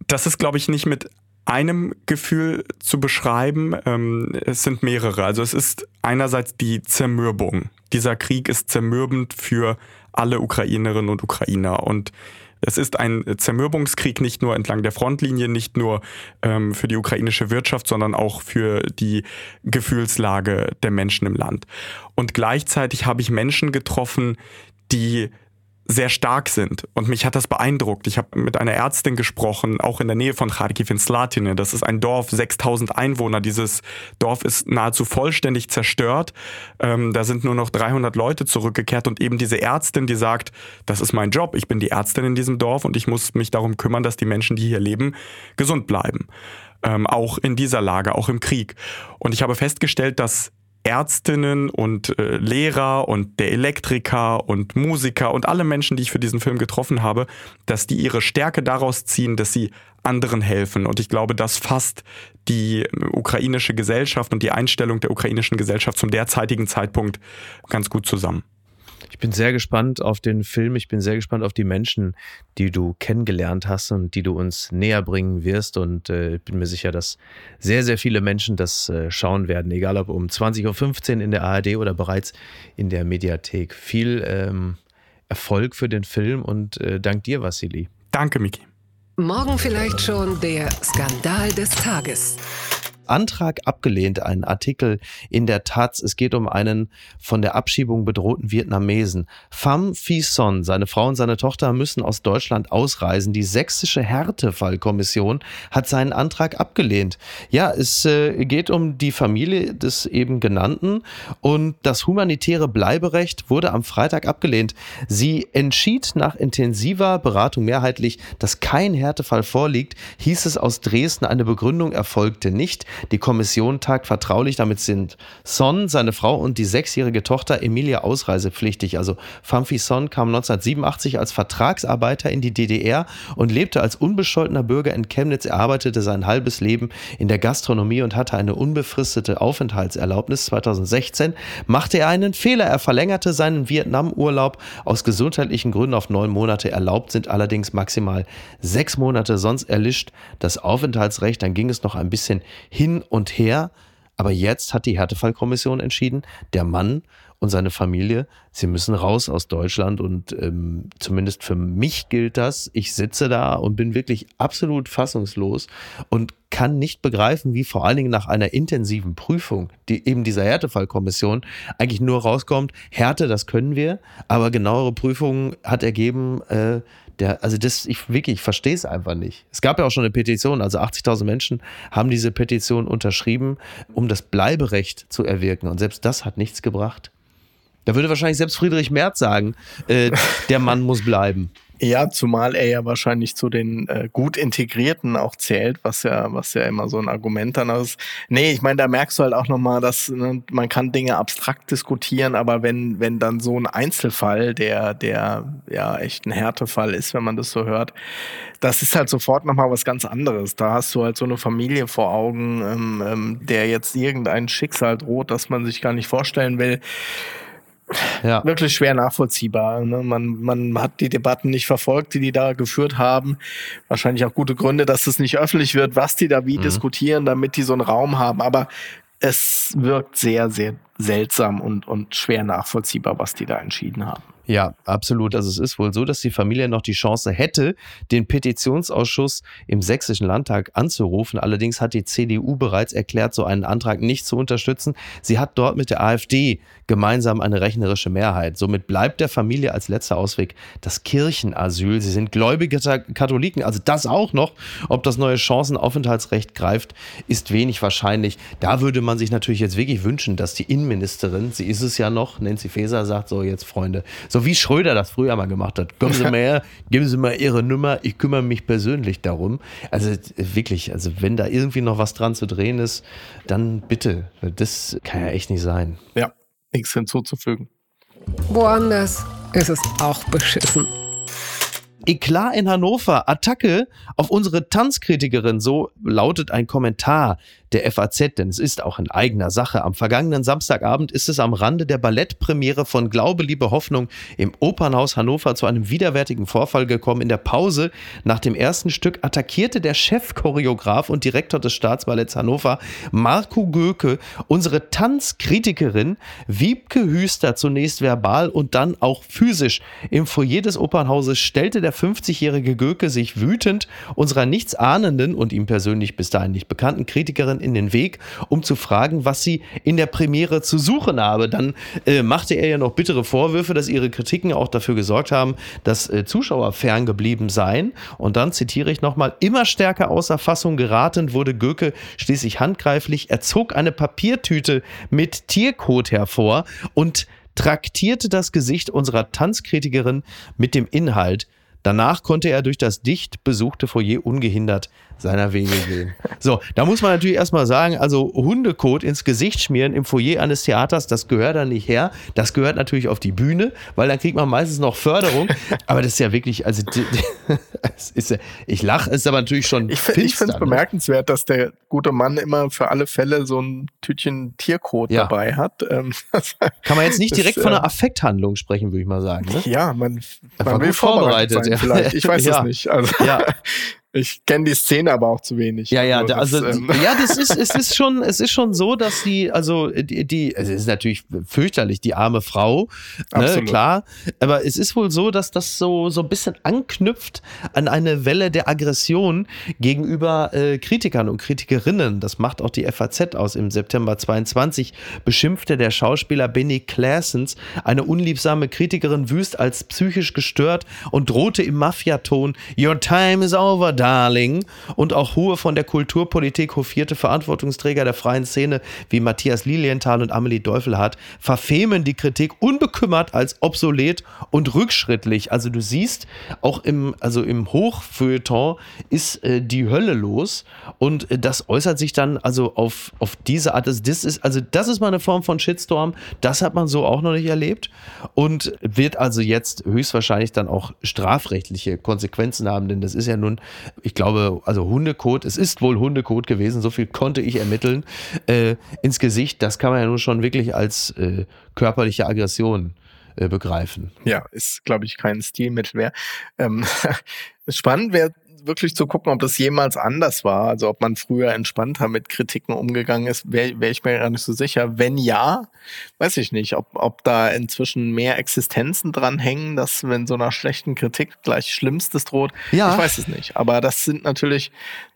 Das ist, glaube ich, nicht mit einem Gefühl zu beschreiben. Ähm, es sind mehrere. Also es ist einerseits die Zermürbung. Dieser Krieg ist zermürbend für alle Ukrainerinnen und Ukrainer. Und Es ist ein Zermürbungskrieg nicht nur entlang der Frontlinie, nicht nur ähm, für die ukrainische Wirtschaft, sondern auch für die Gefühlslage der Menschen im Land. Und gleichzeitig habe ich Menschen getroffen, die sehr stark sind. Und mich hat das beeindruckt. Ich habe mit einer Ärztin gesprochen, auch in der Nähe von Kharkiv in Slatine. Das ist ein Dorf, 6000 Einwohner. Dieses Dorf ist nahezu vollständig zerstört. Ähm, da sind nur noch 300 Leute zurückgekehrt. Und eben diese Ärztin, die sagt, das ist mein Job. Ich bin die Ärztin in diesem Dorf und ich muss mich darum kümmern, dass die Menschen, die hier leben, gesund bleiben. Ähm, auch in dieser Lage, auch im Krieg. Und ich habe festgestellt, dass Ärztinnen und äh, Lehrer und der Elektriker und Musiker und alle Menschen, die ich für diesen Film getroffen habe, dass die ihre Stärke daraus ziehen, dass sie anderen helfen. Und ich glaube, das fasst die ukrainische Gesellschaft und die Einstellung der ukrainischen Gesellschaft zum derzeitigen Zeitpunkt ganz gut zusammen. Ich bin sehr gespannt auf den Film. Ich bin sehr gespannt auf die Menschen, die du kennengelernt hast und die du uns näher bringen wirst. Und äh, bin mir sicher, dass sehr, sehr viele Menschen das äh, schauen werden, egal ob um 20.15 Uhr in der ARD oder bereits in der Mediathek. Viel ähm, Erfolg für den Film und äh, dank dir, Vassili. Danke, Miki. Morgen vielleicht schon der Skandal des Tages. Antrag abgelehnt, einen Artikel in der Taz. Es geht um einen von der Abschiebung bedrohten Vietnamesen. Pham Phi Son, seine Frau und seine Tochter müssen aus Deutschland ausreisen. Die sächsische Härtefallkommission hat seinen Antrag abgelehnt. Ja, es äh, geht um die Familie des eben genannten und das humanitäre Bleiberecht wurde am Freitag abgelehnt. Sie entschied nach intensiver Beratung mehrheitlich, dass kein Härtefall vorliegt, hieß es aus Dresden, eine Begründung erfolgte nicht. Die Kommission tagt vertraulich. Damit sind Son, seine Frau und die sechsjährige Tochter Emilia ausreisepflichtig. Also Famfi Son kam 1987 als Vertragsarbeiter in die DDR und lebte als unbescholtener Bürger in Chemnitz. Er arbeitete sein halbes Leben in der Gastronomie und hatte eine unbefristete Aufenthaltserlaubnis. 2016 machte er einen Fehler. Er verlängerte seinen Vietnam-Urlaub aus gesundheitlichen Gründen auf neun Monate. Erlaubt sind allerdings maximal sechs Monate. Sonst erlischt das Aufenthaltsrecht. Dann ging es noch ein bisschen hin hin und her. Aber jetzt hat die Härtefallkommission entschieden, der Mann und seine Familie, sie müssen raus aus Deutschland. Und ähm, zumindest für mich gilt das. Ich sitze da und bin wirklich absolut fassungslos und kann nicht begreifen, wie vor allen Dingen nach einer intensiven Prüfung, die eben dieser Härtefallkommission eigentlich nur rauskommt, Härte, das können wir, aber genauere Prüfungen hat ergeben, äh, der, also das, ich wirklich, ich verstehe es einfach nicht. Es gab ja auch schon eine Petition, also 80.000 Menschen haben diese Petition unterschrieben, um das Bleiberecht zu erwirken. Und selbst das hat nichts gebracht. Da würde wahrscheinlich selbst Friedrich Merz sagen, äh, der Mann muss bleiben. Ja, zumal er ja wahrscheinlich zu den äh, gut integrierten auch zählt, was ja, was ja immer so ein Argument dann ist. Nee, ich meine, da merkst du halt auch nochmal, dass ne, man kann Dinge abstrakt diskutieren, aber wenn, wenn dann so ein Einzelfall, der, der ja echt ein Härtefall ist, wenn man das so hört, das ist halt sofort nochmal was ganz anderes. Da hast du halt so eine Familie vor Augen, ähm, ähm, der jetzt irgendein Schicksal droht, das man sich gar nicht vorstellen will ja. wirklich schwer nachvollziehbar. Ne? Man, man hat die Debatten nicht verfolgt, die die da geführt haben. Wahrscheinlich auch gute Gründe, dass es nicht öffentlich wird, was die da wie mhm. diskutieren, damit die so einen Raum haben. Aber es wirkt sehr, sehr seltsam und, und schwer nachvollziehbar, was die da entschieden haben. Ja, absolut. Also es ist wohl so, dass die Familie noch die Chance hätte, den Petitionsausschuss im Sächsischen Landtag anzurufen. Allerdings hat die CDU bereits erklärt, so einen Antrag nicht zu unterstützen. Sie hat dort mit der AfD gemeinsam eine rechnerische Mehrheit. Somit bleibt der Familie als letzter Ausweg das Kirchenasyl. Sie sind gläubige Katholiken, also das auch noch. Ob das neue Chancenaufenthaltsrecht greift, ist wenig wahrscheinlich. Da würde man sich natürlich jetzt wirklich wünschen, dass die Innenministerin, sie ist es ja noch, Nancy Faeser sagt so, jetzt Freunde, so wie Schröder das früher mal gemacht hat. Kommen Sie mal her, geben Sie mal Ihre Nummer, ich kümmere mich persönlich darum. Also wirklich, also wenn da irgendwie noch was dran zu drehen ist, dann bitte. Das kann ja echt nicht sein. Ja nichts hinzuzufügen. Woanders ist es auch beschissen. Eklat in Hannover, Attacke auf unsere Tanzkritikerin, so lautet ein Kommentar der FAZ, denn es ist auch in eigener Sache. Am vergangenen Samstagabend ist es am Rande der Ballettpremiere von Glaube, Liebe, Hoffnung im Opernhaus Hannover zu einem widerwärtigen Vorfall gekommen. In der Pause nach dem ersten Stück attackierte der Chefchoreograf und Direktor des Staatsballetts Hannover, Marco Göke, unsere Tanzkritikerin Wiebke Hüster zunächst verbal und dann auch physisch. Im Foyer des Opernhauses stellte der 50-jährige Göke sich wütend unserer nichtsahnenden und ihm persönlich bis dahin nicht bekannten Kritikerin in den Weg, um zu fragen, was sie in der Premiere zu suchen habe. Dann äh, machte er ja noch bittere Vorwürfe, dass ihre Kritiken auch dafür gesorgt haben, dass äh, Zuschauer ferngeblieben seien. Und dann zitiere ich nochmal, immer stärker außer Fassung geraten wurde Göke schließlich handgreiflich. Er zog eine Papiertüte mit Tierkot hervor und traktierte das Gesicht unserer Tanzkritikerin mit dem Inhalt. Danach konnte er durch das dicht besuchte Foyer ungehindert seiner Wege gehen. So, da muss man natürlich erstmal sagen, also Hundekot ins Gesicht schmieren im Foyer eines Theaters, das gehört da nicht her. Das gehört natürlich auf die Bühne, weil dann kriegt man meistens noch Förderung. Aber das ist ja wirklich, also ist, ich lache, ist aber natürlich schon. Ich, finde es ne? bemerkenswert, dass der gute Mann immer für alle Fälle so ein Tütchen Tierkot ja. dabei hat. Ähm, Kann man jetzt nicht direkt ist, von einer äh, Affekthandlung sprechen, würde ich mal sagen. Ne? Ja, man, man will vorbereitet, vorbereitet. Vielleicht. Ich weiß ja. es nicht. Also, ja. Ich kenne die Szene aber auch zu wenig. Ja, ja, also, das, ähm ja, das ist, es ist schon, es ist schon so, dass die, also die, die es ist natürlich fürchterlich, die arme Frau, ne, klar. Aber es ist wohl so, dass das so so ein bisschen anknüpft an eine Welle der Aggression gegenüber äh, Kritikern und Kritikerinnen. Das macht auch die FAZ aus. Im September 22 beschimpfte der Schauspieler Benny Claessens eine unliebsame Kritikerin wüst als psychisch gestört und drohte im Mafiaton: Your time is over Darling und auch hohe von der Kulturpolitik hofierte Verantwortungsträger der freien Szene wie Matthias Lilienthal und Amelie Deufelhardt verfemen die Kritik unbekümmert als obsolet und rückschrittlich. Also du siehst, auch im, also im Hochfeuilleton ist äh, die Hölle los und äh, das äußert sich dann also auf, auf diese Art. Das, das ist, also das ist mal eine Form von Shitstorm. Das hat man so auch noch nicht erlebt und wird also jetzt höchstwahrscheinlich dann auch strafrechtliche Konsequenzen haben, denn das ist ja nun ich glaube, also Hundekot, es ist wohl Hundekot gewesen, so viel konnte ich ermitteln, äh, ins Gesicht, das kann man ja nun schon wirklich als äh, körperliche Aggression äh, begreifen. Ja, ist, glaube ich, kein Stilmittel mehr. Ähm, spannend wäre wirklich zu gucken, ob das jemals anders war. Also ob man früher entspannter mit Kritiken umgegangen ist, wäre wär ich mir gar nicht so sicher. Wenn ja, weiß ich nicht, ob, ob da inzwischen mehr Existenzen dran hängen, dass wenn so einer schlechten Kritik gleich Schlimmstes droht. Ja. Ich weiß es nicht. Aber das sind natürlich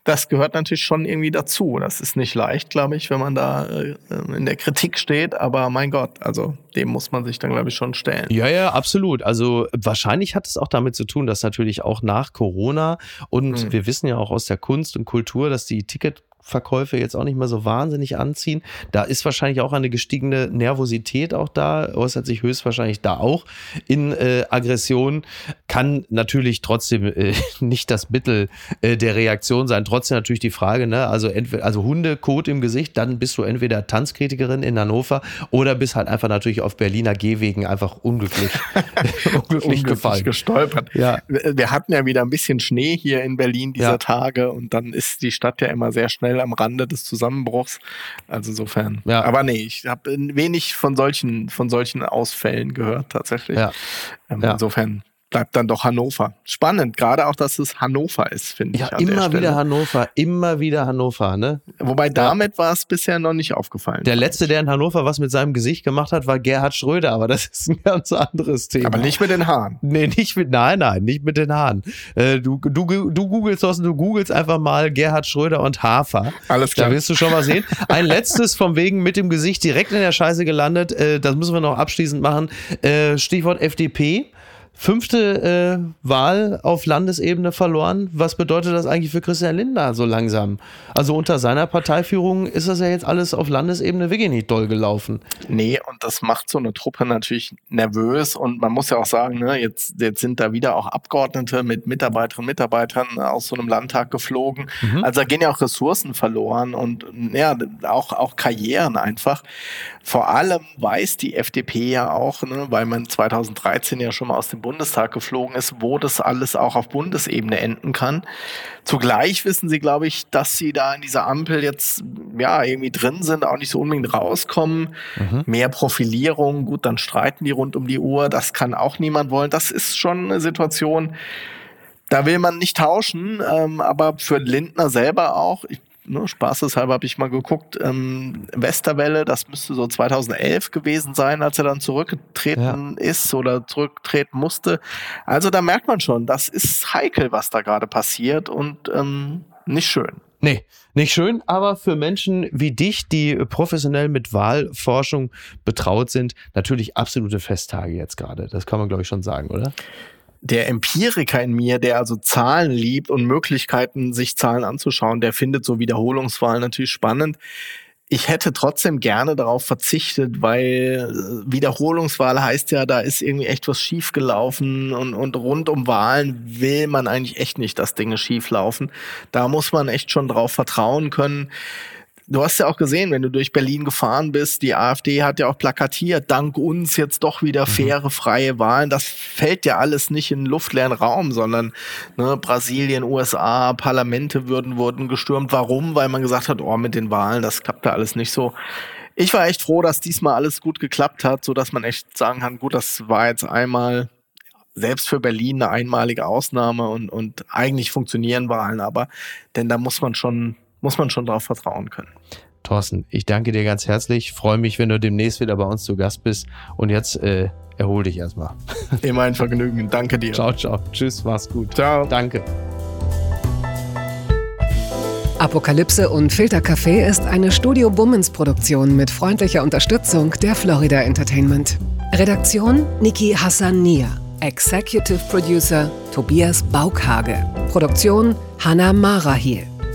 das gehört natürlich schon irgendwie dazu. Das ist nicht leicht, glaube ich, wenn man da äh, in der Kritik steht, aber mein Gott, also dem muss man sich dann, glaube ich, schon stellen. Ja, ja, absolut. Also wahrscheinlich hat es auch damit zu tun, dass natürlich auch nach Corona und mhm. wir wissen ja auch aus der Kunst und Kultur, dass die Ticket Verkäufe jetzt auch nicht mehr so wahnsinnig anziehen. Da ist wahrscheinlich auch eine gestiegene Nervosität auch da, äußert sich höchstwahrscheinlich da auch in äh, Aggression. Kann natürlich trotzdem äh, nicht das Mittel äh, der Reaktion sein. Trotzdem natürlich die Frage, ne, also entweder, also Hundekot im Gesicht, dann bist du entweder Tanzkritikerin in Hannover oder bist halt einfach natürlich auf Berliner Gehwegen einfach unglücklich, unglücklich, gefallen. gestolpert. Ja. Wir hatten ja wieder ein bisschen Schnee hier in Berlin dieser ja. Tage und dann ist die Stadt ja immer sehr schnell schnell am Rande des Zusammenbruchs. Also insofern. Ja. Aber nee, ich habe wenig von solchen, von solchen Ausfällen gehört tatsächlich. Ja. Ähm, ja. Insofern bleibt dann doch Hannover. Spannend, gerade auch, dass es Hannover ist, finde ja, ich. Ja, immer wieder Hannover, immer wieder Hannover, ne? Wobei damit ja. war es bisher noch nicht aufgefallen. Der letzte, der in Hannover was mit seinem Gesicht gemacht hat, war Gerhard Schröder, aber das ist ein ganz anderes Thema. Aber nicht mit den Haaren. Nee, nicht mit, nein, nein, nicht mit den Haaren. Äh, du, du, du googelst, du googelst einfach mal Gerhard Schröder und Hafer. Alles klar. Da wirst du schon mal sehen. Ein letztes vom wegen mit dem Gesicht direkt in der Scheiße gelandet. Äh, das müssen wir noch abschließend machen. Äh, Stichwort FDP fünfte äh, Wahl auf Landesebene verloren. Was bedeutet das eigentlich für Christian Lindner so langsam? Also unter seiner Parteiführung ist das ja jetzt alles auf Landesebene wirklich nicht doll gelaufen. Nee, und das macht so eine Truppe natürlich nervös. Und man muss ja auch sagen, ne, jetzt, jetzt sind da wieder auch Abgeordnete mit Mitarbeiterinnen und Mitarbeitern aus so einem Landtag geflogen. Mhm. Also da gehen ja auch Ressourcen verloren und ja, auch, auch Karrieren einfach. Vor allem weiß die FDP ja auch, ne, weil man 2013 ja schon mal aus dem Bundestag geflogen ist, wo das alles auch auf Bundesebene enden kann. Zugleich wissen sie, glaube ich, dass sie da in dieser Ampel jetzt ja irgendwie drin sind, auch nicht so unbedingt rauskommen. Mhm. Mehr Profilierung, gut, dann streiten die rund um die Uhr. Das kann auch niemand wollen. Das ist schon eine Situation, da will man nicht tauschen, ähm, aber für Lindner selber auch. Ich ne, spaßeshalber habe ich mal geguckt, ähm, Westerwelle, das müsste so 2011 gewesen sein, als er dann zurückgetreten ja. ist oder zurücktreten musste. Also da merkt man schon, das ist heikel, was da gerade passiert und ähm, nicht schön. Nee, nicht schön, aber für Menschen wie dich, die professionell mit Wahlforschung betraut sind, natürlich absolute Festtage jetzt gerade. Das kann man, glaube ich, schon sagen, oder? Der Empiriker in mir, der also Zahlen liebt und Möglichkeiten, sich Zahlen anzuschauen, der findet so Wiederholungswahlen natürlich spannend. Ich hätte trotzdem gerne darauf verzichtet, weil äh, Wiederholungswahl heißt ja, da ist irgendwie echt was schiefgelaufen und, und rund um Wahlen will man eigentlich echt nicht, dass Dinge schieflaufen. Da muss man echt schon drauf vertrauen können. Du hast ja auch gesehen, wenn du durch Berlin gefahren bist, die AfD hat ja auch plakatiert, dank uns jetzt doch wieder mhm. faire, freie Wahlen. Das fällt ja alles nicht in luftleeren Raum, sondern ne, Brasilien, USA, Parlamente würden, wurden gestürmt. Warum? Weil man gesagt hat, oh, mit den Wahlen, das klappt da alles nicht so. Ich war echt froh, dass diesmal alles gut geklappt hat, so dass man echt sagen kann, gut, das war jetzt einmal selbst für Berlin eine einmalige Ausnahme und, und eigentlich funktionieren Wahlen aber, denn da muss man schon muss man schon darauf vertrauen können. Thorsten, ich danke dir ganz herzlich. Freue mich, wenn du demnächst wieder bei uns zu Gast bist. Und jetzt äh, erhol dich erstmal. Immer ein Vergnügen. Danke dir. Ciao, ciao. Tschüss, mach's gut. Ciao. Danke. Apokalypse und Filtercafé ist eine Studio Bummens Produktion mit freundlicher Unterstützung der Florida Entertainment. Redaktion Niki Hassania. Executive Producer Tobias Baukhage. Produktion Hannah Marahiel.